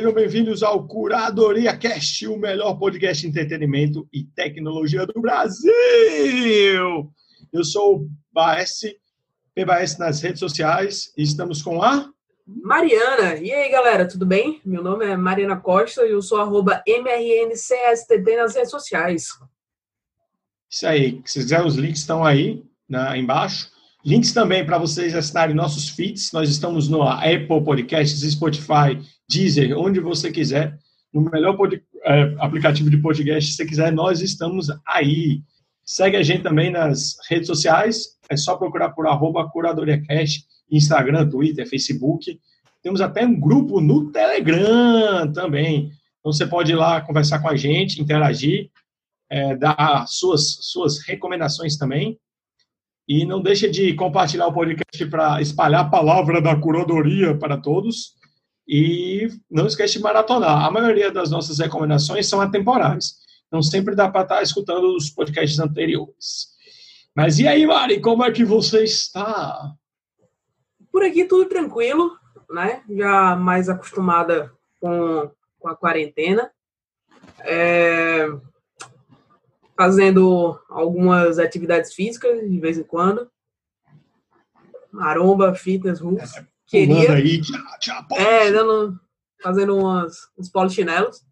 sejam bem-vindos ao Curadoria Cast, o melhor podcast de entretenimento e tecnologia do Brasil. Eu sou o Baes, PBAS nas redes sociais e estamos com a Mariana. E aí, galera, tudo bem? Meu nome é Mariana Costa e eu sou arroba MRNCSTT nas redes sociais. Isso aí, se quiser, os links estão aí na, embaixo. Links também para vocês assinarem nossos feeds. Nós estamos no Apple Podcasts, Spotify, Deezer, onde você quiser. No melhor pod, é, aplicativo de podcast, se você quiser, nós estamos aí. Segue a gente também nas redes sociais. É só procurar por arroba CuradoriaCast, Instagram, Twitter, Facebook. Temos até um grupo no Telegram também. Então você pode ir lá conversar com a gente, interagir, é, dar suas, suas recomendações também. E não deixe de compartilhar o podcast para espalhar a palavra da curadoria para todos. E não esqueça de maratonar. A maioria das nossas recomendações são atemporais. Então sempre dá para estar tá escutando os podcasts anteriores. Mas e aí, Mari, como é que você está? Por aqui tudo tranquilo, né? Já mais acostumada com, com a quarentena. É, fazendo algumas atividades físicas de vez em quando. Maromba, fitness, roots. Queria. Aí, tchau, tchau, é, dando, fazendo umas, uns polichinelos.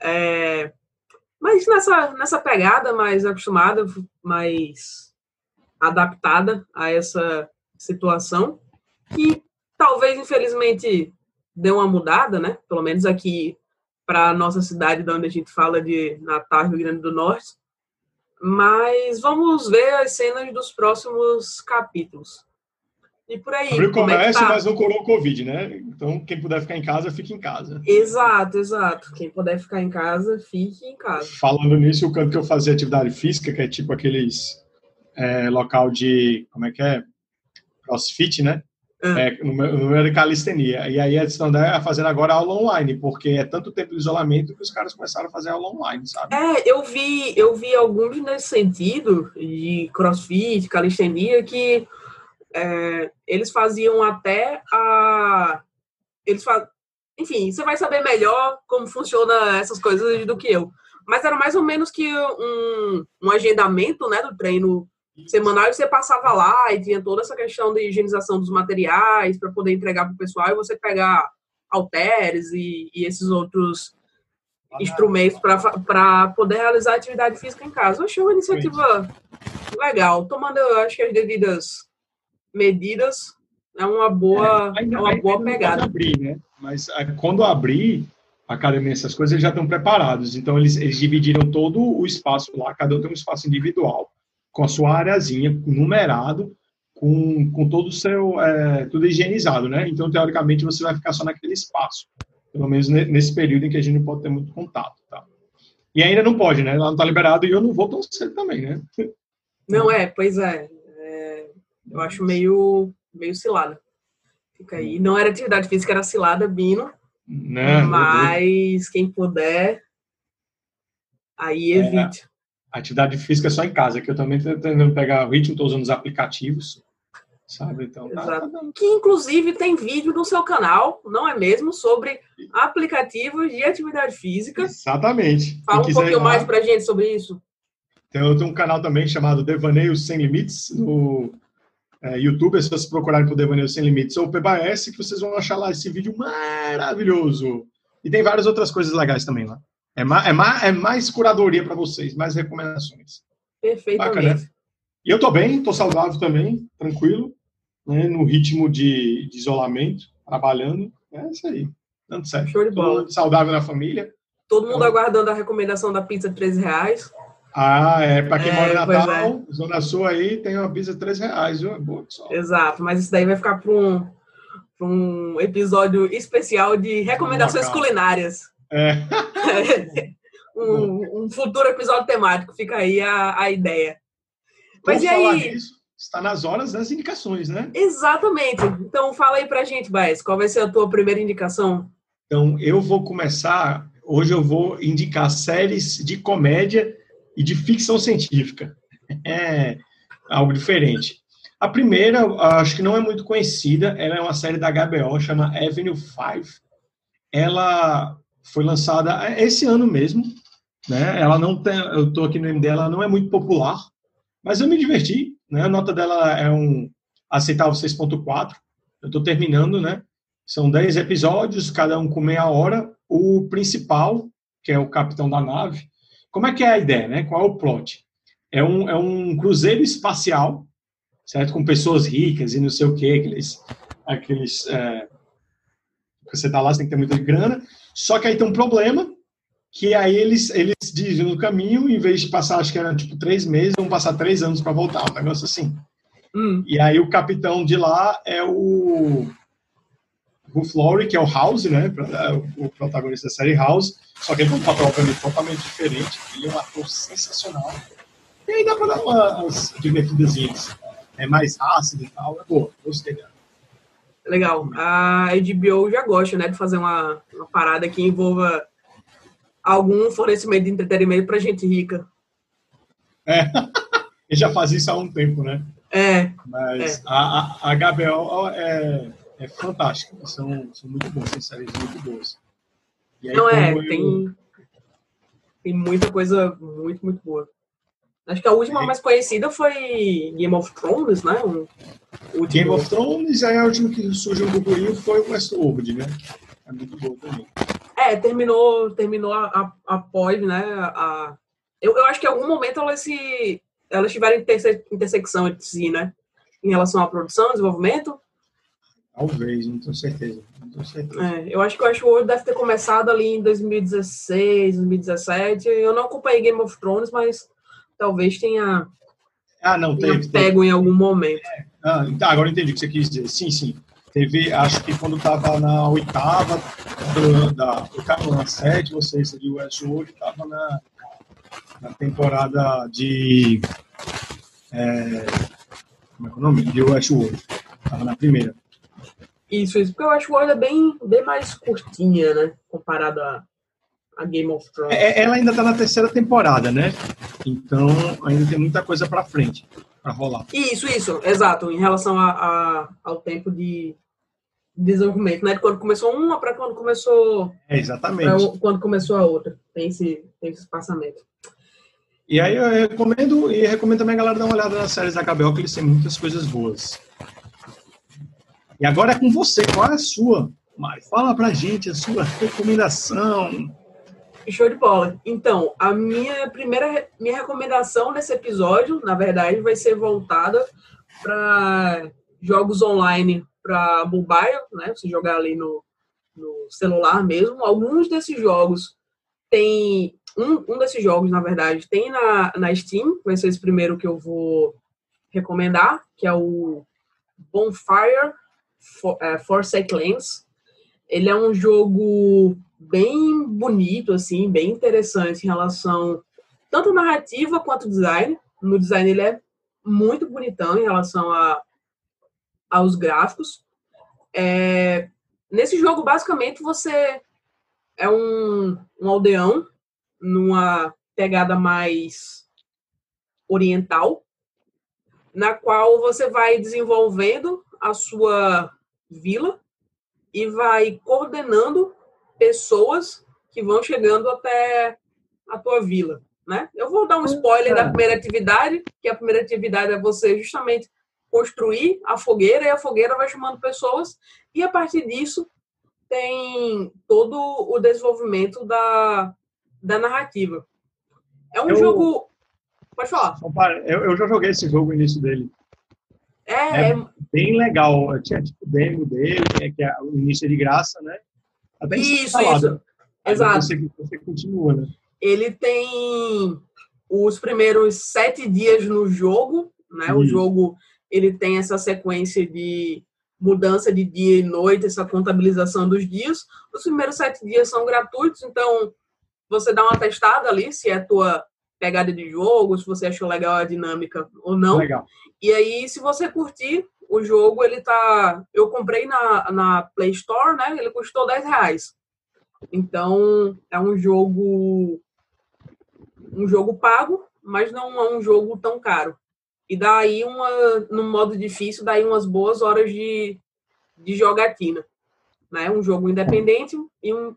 É, mas nessa, nessa pegada mais acostumada, mais adaptada a essa situação, que talvez, infelizmente, deu uma mudada, né? Pelo menos aqui para a nossa cidade, de onde a gente fala de Natal, Rio Grande do Norte. Mas vamos ver as cenas dos próximos capítulos. E por aí. Abriu o comércio, é tá? mas não curou o Covid, né? Então, quem puder ficar em casa, fique em casa. Exato, exato. Quem puder ficar em casa, fique em casa. Falando nisso, o canto que eu fazia atividade física, que é tipo aqueles é, local de. Como é que é? Crossfit, né? Ah. É, no, meu de calistenia. E aí a estão fazendo agora aula online, porque é tanto tempo de isolamento que os caras começaram a fazer aula online, sabe? É, eu vi, eu vi alguns nesse sentido, de crossfit, calistenia, que é, eles faziam até a. Eles faz... Enfim, você vai saber melhor como funciona essas coisas do que eu. Mas era mais ou menos que um, um agendamento né, do treino semanal e você passava lá e tinha toda essa questão de higienização dos materiais para poder entregar para o pessoal e você pegar halteres e, e esses outros instrumentos para poder realizar atividade física em casa. Eu achei uma iniciativa legal, tomando, acho que as devidas medidas, é uma boa, é, ainda, é uma boa pegada. Abrir, né? Mas é, quando abrir a academia, essas coisas, eles já estão preparados. Então, eles, eles dividiram todo o espaço lá, cada um tem um espaço individual com a sua areazinha, numerado, com, com todo o seu, é, tudo higienizado, né? Então, teoricamente, você vai ficar só naquele espaço, pelo menos nesse período em que a gente não pode ter muito contato, tá? E ainda não pode, né? Lá não tá liberado e eu não vou tão cedo também, né? Não é, pois é. Eu acho meio, meio cilada. Fica aí. Não era atividade física, era cilada, Bino. Não, mas quem puder, aí é, evite. É, atividade física é só em casa, que eu também estou tentando pegar o ritmo, estou usando os aplicativos, sabe? Então, tá, tá que inclusive tem vídeo no seu canal, não é mesmo? Sobre aplicativos de atividade física. Exatamente. Fala um pouquinho lá, mais pra gente sobre isso. Tem, eu tenho um canal também chamado Devaneio Sem Limites no é, YouTube, se vocês procurarem por Devaneio Sem Limites ou PBS, que vocês vão achar lá esse vídeo maravilhoso. E tem várias outras coisas legais também lá. É, ma, é, ma, é mais curadoria para vocês, mais recomendações. Perfeitamente. Bacana. E eu tô bem, tô saudável também, tranquilo, né, no ritmo de, de, isolamento, trabalhando. É isso aí, dando certo. Show de bola. saudável na família. Todo mundo então, aguardando a recomendação da pizza de 13 reais. Ah, é. Para quem é, mora em Natal, é. Zona Sul aí, tem uma pizza de 3 reais, viu? É boa, pessoal. Exato, mas isso daí vai ficar para um, um episódio especial de recomendações culinárias. É. um, um, futuro episódio temático, fica aí a, a ideia. Mas e aí? Nisso, está nas horas das indicações, né? Exatamente. Então fala aí pra gente, Baez, qual vai ser a tua primeira indicação? Então, eu vou começar. Hoje eu vou indicar séries de comédia e de ficção científica. É algo diferente. A primeira, acho que não é muito conhecida, ela é uma série da HBO, chama Avenue 5 ela foi lançada esse ano mesmo, né? Ela não tem, eu estou aqui no MD, ela não é muito popular, mas eu me diverti, né? A nota dela é um aceitável 6.4. Eu estou terminando, né? São 10 episódios, cada um com meia hora. O principal, que é o capitão da nave, como é que é a ideia, né? Qual é o plot? É um, é um cruzeiro espacial, certo? Com pessoas ricas e não sei o quê, aqueles... aqueles é, você tá lá, você tem que ter muita grana. Só que aí tem um problema, que aí eles, eles dizem no caminho, em vez de passar, acho que era tipo três meses, vão passar três anos para voltar, um negócio assim. Hum. E aí o capitão de lá é o Ruth Laurie, que é o House, né? O protagonista da série House. Só que ele tem um papel mim, totalmente diferente. Ele é um ator sensacional. E aí dá pra dar umas divertidas. É mais ácido e tal. É boa, gostei dela. Legal. A HBO já gosta, né, de fazer uma, uma parada que envolva algum fornecimento de entretenimento pra gente rica. É. Ele já faz isso há um tempo, né? É. Mas é. A, a, a HBO é, é fantástica. São, são muito bons, tem séries muito boas. Aí, Não é, eu... tem, tem muita coisa muito, muito boa. Acho que a última é. mais conhecida foi Game of Thrones, né? Um, Game of Thrones, aí a última que surgiu um burburinho foi o Westworld, né? É muito boa também. É, terminou, terminou a, a, após, né? A, eu, eu acho que em algum momento elas se elas tiveram interse intersecção entre si, né? Em relação à produção, desenvolvimento. Talvez, não tenho certeza. Não tenho certeza. É, eu acho que o Westworld deve ter começado ali em 2016, 2017. Eu não acompanhei Game of Thrones, mas talvez tenha, ah, não, tenha teve, pego teve. em algum momento. É. Ah, então, agora eu entendi o que você quis dizer. Sim, sim. Teve, acho que quando estava na oitava, da, eu na sete, você seria o Westworld, estava na na temporada de. É, como é que é o nome? De Westworld. Estava na primeira. Isso, isso, porque o Westworld é bem, bem mais curtinha, né? Comparado a, a Game of Thrones. É, ela ainda está na terceira temporada, né? Então ainda tem muita coisa para frente, para rolar. Isso, isso, exato. Em relação a, a, ao tempo de desenvolvimento, né? De quando começou uma para quando começou. É, exatamente. quando começou a outra. Tem esse, tem esse espaçamento. E aí eu recomendo, e recomendo também a galera dar uma olhada nas séries da HBO, que eles têm muitas coisas boas. E agora é com você, qual é a sua? Mari, fala pra gente a sua recomendação. Show de bola. Então, a minha primeira minha recomendação nesse episódio, na verdade, vai ser voltada para jogos online para mobile, né? Você jogar ali no, no celular mesmo. Alguns desses jogos têm um, um desses jogos, na verdade, tem na, na Steam, vai ser esse primeiro que eu vou recomendar, que é o Bonfire For, uh, Forsaken Lands. Ele é um jogo bem bonito, assim, bem interessante em relação tanto narrativa quanto design. No design ele é muito bonitão em relação a, aos gráficos. É, nesse jogo, basicamente, você é um, um aldeão numa pegada mais oriental, na qual você vai desenvolvendo a sua vila e vai coordenando pessoas que vão chegando até a tua vila, né? Eu vou dar um spoiler da primeira atividade, que a primeira atividade é você justamente construir a fogueira e a fogueira vai chamando pessoas e a partir disso tem todo o desenvolvimento da da narrativa. É um eu, jogo. Pode falar. Eu, eu já joguei esse jogo, o início dele. É, é, é bem legal. Tinha tipo demo dele, que é o início de graça, né? Até isso, isso. Exato. Você, você continua, né? Ele tem os primeiros sete dias no jogo, né? O jogo ele tem essa sequência de mudança de dia e noite, essa contabilização dos dias. Os primeiros sete dias são gratuitos, então você dá uma testada ali se é a tua pegada de jogo, se você achou legal a dinâmica ou não. Legal. E aí, se você curtir o jogo, ele tá. Eu comprei na, na Play Store, né? Ele custou 10 reais. Então, é um jogo. Um jogo pago, mas não é um jogo tão caro. E daí, uma, no modo difícil, daí umas boas horas de, de jogatina. né? Um jogo independente e um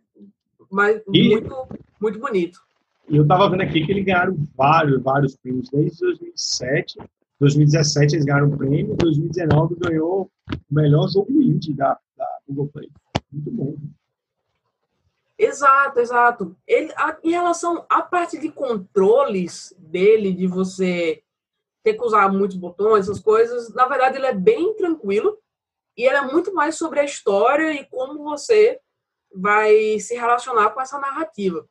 mas e, muito muito bonito. E eu estava vendo aqui que eles ganharam vários vários prêmios desde 2007. 2017 eles ganharam um prêmio, 2019 ganhou o melhor jogo indie da, da Google Play. Muito bom. Exato, exato. Ele, a, em relação à parte de controles dele, de você ter que usar muitos botões, essas coisas, na verdade ele é bem tranquilo e ele é muito mais sobre a história e como você vai se relacionar com essa narrativa.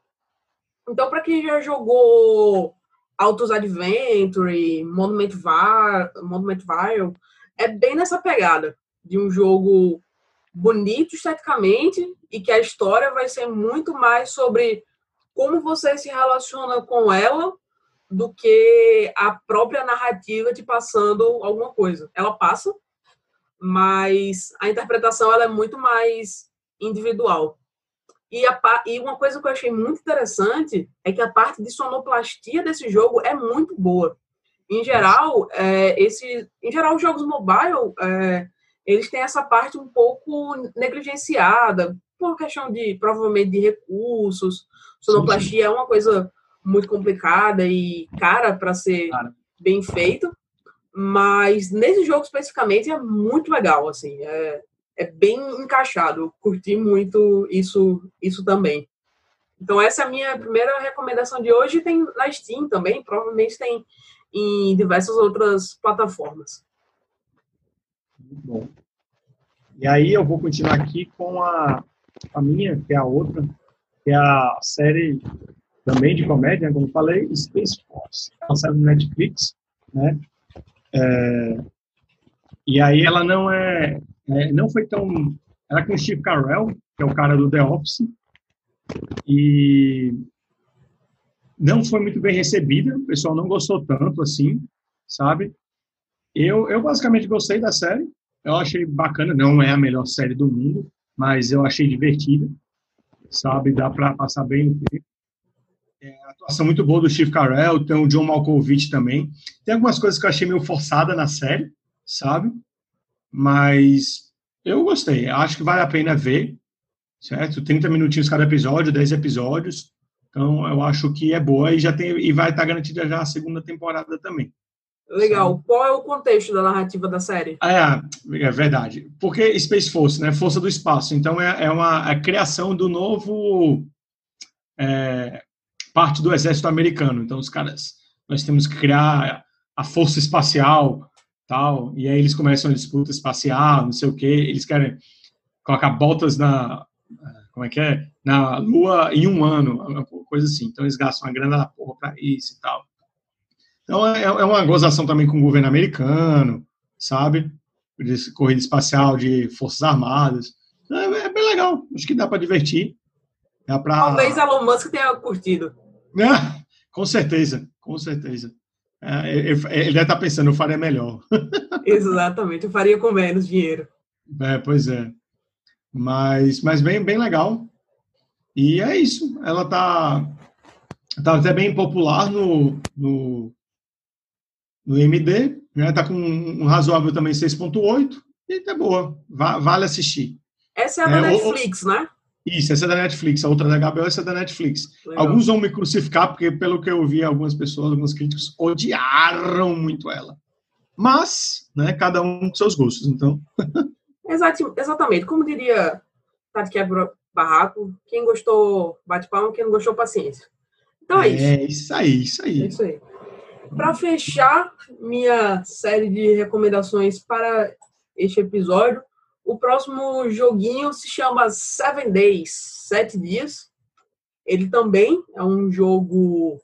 Então, para quem já jogou Autos Adventure, Monument, Var, Monument Vile, é bem nessa pegada de um jogo bonito esteticamente e que a história vai ser muito mais sobre como você se relaciona com ela do que a própria narrativa te passando alguma coisa. Ela passa, mas a interpretação ela é muito mais individual. E, a, e uma coisa que eu achei muito interessante é que a parte de sonoplastia desse jogo é muito boa. Em geral, é, esse, em geral os jogos mobile é, eles têm essa parte um pouco negligenciada, por questão de, provavelmente, de recursos. Sonoplastia é uma coisa muito complicada e cara para ser cara. bem feito. Mas nesse jogo especificamente é muito legal, assim, é, é bem encaixado. Curti muito isso, isso também. Então essa é a minha primeira recomendação de hoje. Tem na Steam também, provavelmente tem em diversas outras plataformas. Muito bom. E aí eu vou continuar aqui com a, a minha, que é a outra, que é a série também de comédia, como falei, Space Force. É uma série do Netflix, né? É, e aí ela não é, é, não foi tão, ela é com o Steve Carell, que é o cara do The Office, e não foi muito bem recebida, o pessoal não gostou tanto assim, sabe? Eu, eu basicamente gostei da série, eu achei bacana, não é a melhor série do mundo, mas eu achei divertida, sabe? Dá para passar bem no tempo. É, atuação muito boa do Steve Carell, tem o John Malkovich também. Tem algumas coisas que eu achei meio forçada na série, sabe? Mas eu gostei. Acho que vale a pena ver, certo? 30 minutinhos cada episódio, 10 episódios. Então, eu acho que é boa e já tem e vai estar garantida já a segunda temporada também. Legal. Qual é o contexto da narrativa da série? É, é verdade. Porque Space Force, né? Força do espaço. Então é, é uma a criação do novo é, parte do exército americano. Então os caras, nós temos que criar a força espacial, tal. E aí eles começam a disputa espacial, não sei o quê. Eles querem colocar botas na como é que é? Na Lua em um ano, coisa assim. Então eles gastam uma grana da porra para isso e tal. Então, é, é uma gozação também com o governo americano, sabe? De corrida espacial, de Forças Armadas. É, é bem legal. Acho que dá para divertir. Dá pra... Talvez Elon Musk tenha curtido. É, com certeza, com certeza. É, ele deve estar pensando, eu faria melhor. Exatamente, eu faria com menos dinheiro. É, pois é. Mas, mas bem, bem legal. E é isso. Ela tá, tá até bem popular no, no, no MD, né? Tá com um razoável também 6.8 e tá boa, vale assistir. Essa é a da é, Netflix, o, né? Isso, essa é da Netflix, a outra da HBO, essa é da Netflix. Legal. Alguns vão me crucificar, porque pelo que eu vi, algumas pessoas, alguns críticos odiaram muito ela. Mas, né, cada um com seus gostos, então. exatamente, como diria Tati Quebra Barraco, quem gostou bate palma, quem não gostou paciência. Então é, é isso. É isso aí, isso aí. É isso aí. Para fechar minha série de recomendações para este episódio, o próximo joguinho se chama Seven Days, Sete Dias. Ele também é um jogo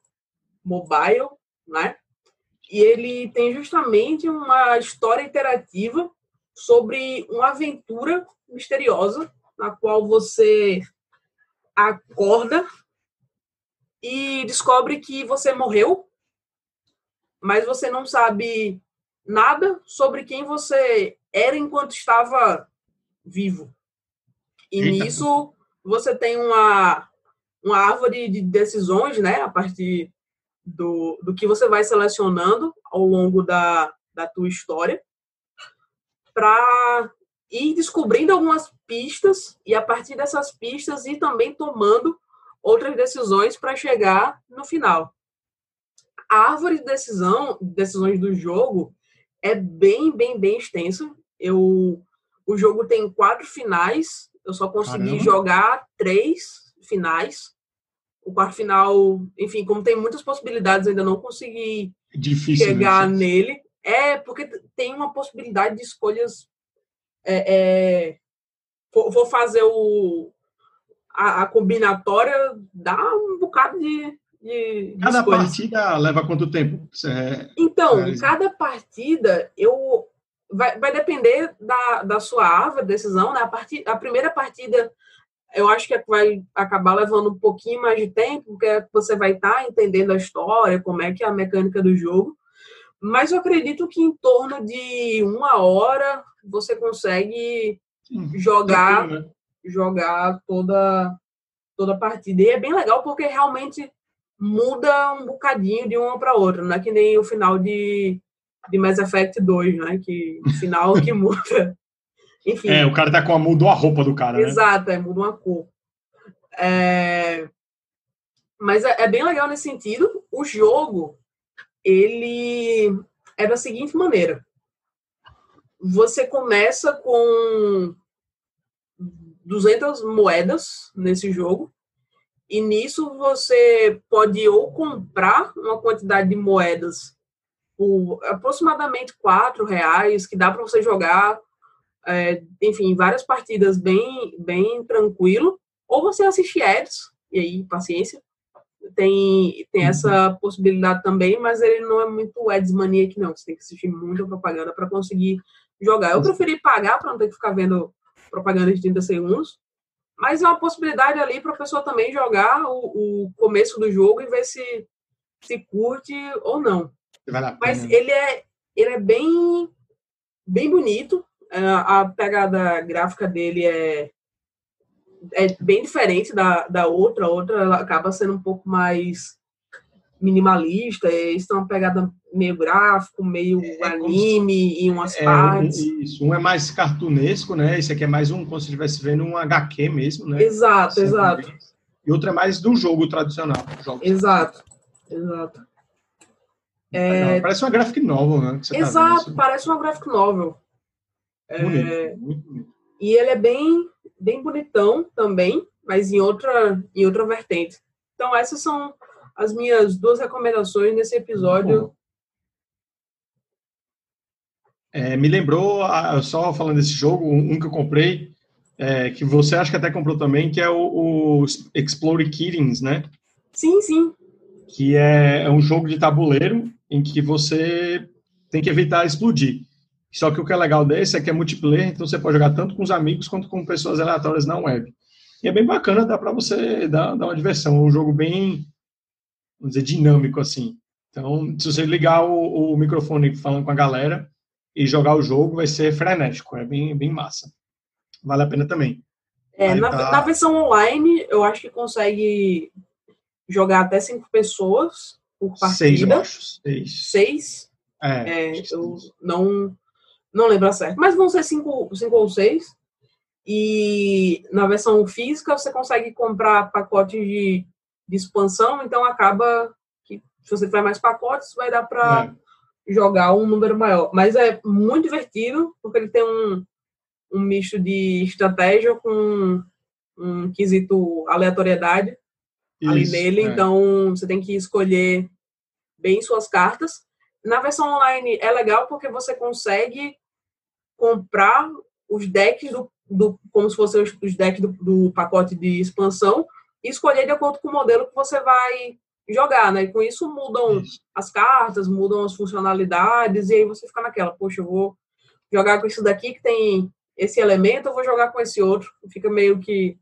mobile, né? E ele tem justamente uma história interativa sobre uma aventura misteriosa na qual você acorda e descobre que você morreu mas você não sabe nada sobre quem você era enquanto estava vivo. E Eita. nisso você tem uma, uma árvore de decisões, né, a partir do, do que você vai selecionando ao longo da, da tua história, para ir descobrindo algumas pistas e a partir dessas pistas ir também tomando outras decisões para chegar no final. A árvore de decisão, decisões do jogo é bem, bem, bem extensa. Eu, o jogo tem quatro finais. Eu só consegui Caramba. jogar três finais. O quarto final, enfim, como tem muitas possibilidades, ainda não consegui Difícil, né, chegar né? nele. É, porque tem uma possibilidade de escolhas. É, é, vou fazer o, a, a, combinatória, dá um bocado de. de, de cada escolhas. partida leva quanto tempo? É, então, é, cada partida eu vai, vai depender da, da sua árvore, decisão. Né? A, part, a primeira partida eu acho que vai acabar levando um pouquinho mais de tempo, porque você vai estar tá entendendo a história, como é que é a mecânica do jogo. Mas eu acredito que em torno de uma hora você consegue jogar né? jogar toda toda a partida. E é bem legal porque realmente muda um bocadinho de uma para outra, não é que nem o final de, de Mass Effect 2, né? Que final que muda. Enfim. É, o cara tá com a mudou a roupa do cara, né? Exato, né? é, muda uma cor. É... Mas é, é bem legal nesse sentido. O jogo, ele é da seguinte maneira. Você começa com 200 moedas nesse jogo. E nisso você pode ou comprar uma quantidade de moedas por aproximadamente 4 reais, que dá para você jogar é, enfim, várias partidas bem, bem tranquilo, ou você assiste ads, e aí, paciência, tem, tem essa possibilidade também, mas ele não é muito ads maniac, não, você tem que assistir muita propaganda para conseguir jogar. Eu preferi pagar para não ter que ficar vendo propaganda de 30 segundos, mas é uma possibilidade ali para a pessoa também jogar o, o, começo do jogo e ver se se curte ou não. Mas ele é, ele é bem, bem bonito, a pegada gráfica dele é, é bem diferente da, da outra. A outra ela acaba sendo um pouco mais minimalista. Eles têm uma pegada meio gráfico, meio é, é anime e umas é, partes. Isso, um é mais cartunesco, né? Esse aqui é mais um, como se estivesse vendo um HQ mesmo, né? Exato, Sempre exato. E outro é mais do jogo tradicional. Exato, exato. É... Parece uma graphic novel, né? Tá exato, tá parece uma graphic novel. Bonito, é, muito bonito. E ele é bem, bem bonitão também, mas em outra, em outra vertente. Então, essas são as minhas duas recomendações nesse episódio. É, me lembrou, só falando desse jogo, um que eu comprei, é, que você acha que até comprou também, que é o, o Explore Kittens, né? Sim, sim. Que é, é um jogo de tabuleiro em que você tem que evitar explodir. Só que o que é legal desse é que é multiplayer, então você pode jogar tanto com os amigos quanto com pessoas aleatórias na web. E é bem bacana, dá para você dar, dar uma diversão. É um jogo bem, vamos dizer, dinâmico, assim. Então, se você ligar o, o microfone falando com a galera e jogar o jogo, vai ser frenético. É bem, bem massa. Vale a pena também. É, na, tá... na versão online, eu acho que consegue jogar até cinco pessoas por partida. Seis, eu acho. Seis. Seis? É, é eu não não lembro certo, mas vão ser cinco, cinco ou seis. E na versão física você consegue comprar pacotes de, de expansão, então acaba que se você tiver mais pacotes, vai dar para é. jogar um número maior. Mas é muito divertido, porque ele tem um, um misto de estratégia com um quesito aleatoriedade Isso, ali nele, é. então você tem que escolher bem suas cartas. Na versão online é legal porque você consegue comprar os decks do, do como se fossem os, os decks do, do, pacote de expansão e escolher de acordo com o modelo que você vai jogar, né? E com isso mudam isso. as cartas, mudam as funcionalidades e aí você fica naquela, poxa, eu vou jogar com isso daqui que tem esse elemento, eu vou jogar com esse outro. Fica meio que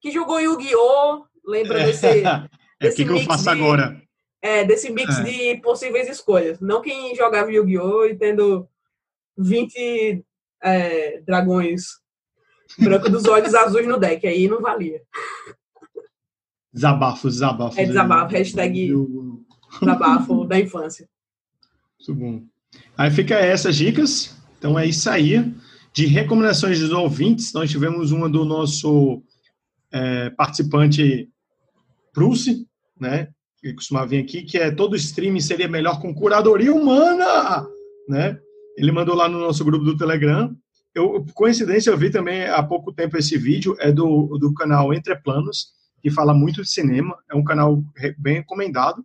que jogou Yu-Gi-Oh, lembra desse é, desse que, que eu faço de, agora? É, desse mix é. de possíveis escolhas. Não quem jogava Yu-Gi-Oh e tendo 20 é, dragões branco dos olhos azuis no deck, aí não valia. Desabafo, desabafo. É desabafo, hashtag desabafo da infância. Muito bom. Aí fica essas dicas. Então é isso aí. De recomendações dos ouvintes, nós tivemos uma do nosso é, participante Bruce, né? Que costumava vir aqui, que é todo streaming seria melhor com curadoria humana, né? Ele mandou lá no nosso grupo do Telegram. Eu, coincidência, eu vi também há pouco tempo esse vídeo, é do, do canal Entre Planos, que fala muito de cinema, é um canal bem recomendado.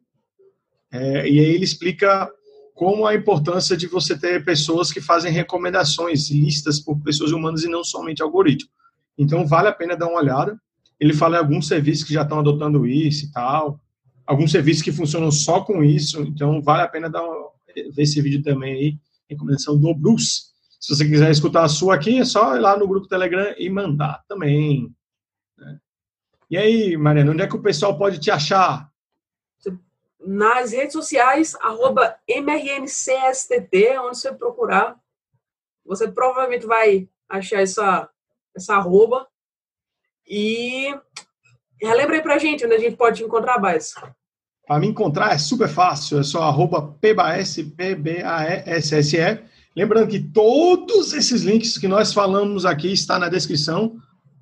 É, e aí ele explica como a importância de você ter pessoas que fazem recomendações, listas por pessoas humanas e não somente algoritmo. Então, vale a pena dar uma olhada. Ele fala em alguns serviços que já estão adotando isso e tal, alguns serviços que funcionam só com isso, então vale a pena dar ver esse vídeo também aí, recomendação do Bruce. Se você quiser escutar a sua aqui, é só ir lá no grupo Telegram e mandar também. Né? E aí, Mariana, onde é que o pessoal pode te achar? Nas redes sociais, arroba MRNCSTT, onde você procurar, você provavelmente vai achar essa, essa arroba. E relembra aí pra gente onde a gente pode encontrar, Baez. Para me encontrar é super fácil, é só arroba. Lembrando que todos esses links que nós falamos aqui está na descrição,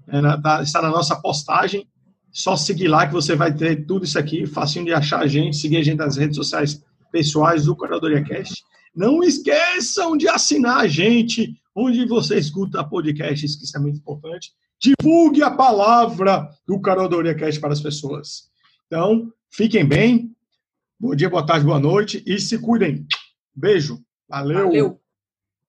é tá, está na nossa postagem. Só seguir lá que você vai ter tudo isso aqui, facinho de achar a gente, seguir a gente nas redes sociais pessoais do Curadoria Cast. Não esqueçam de assinar a gente onde você escuta podcasts, que isso é muito importante. Divulgue a palavra do Curadoria Cast para as pessoas. Então, fiquem bem. Bom dia, boa tarde, boa noite e se cuidem. Beijo. Valeu. Valeu.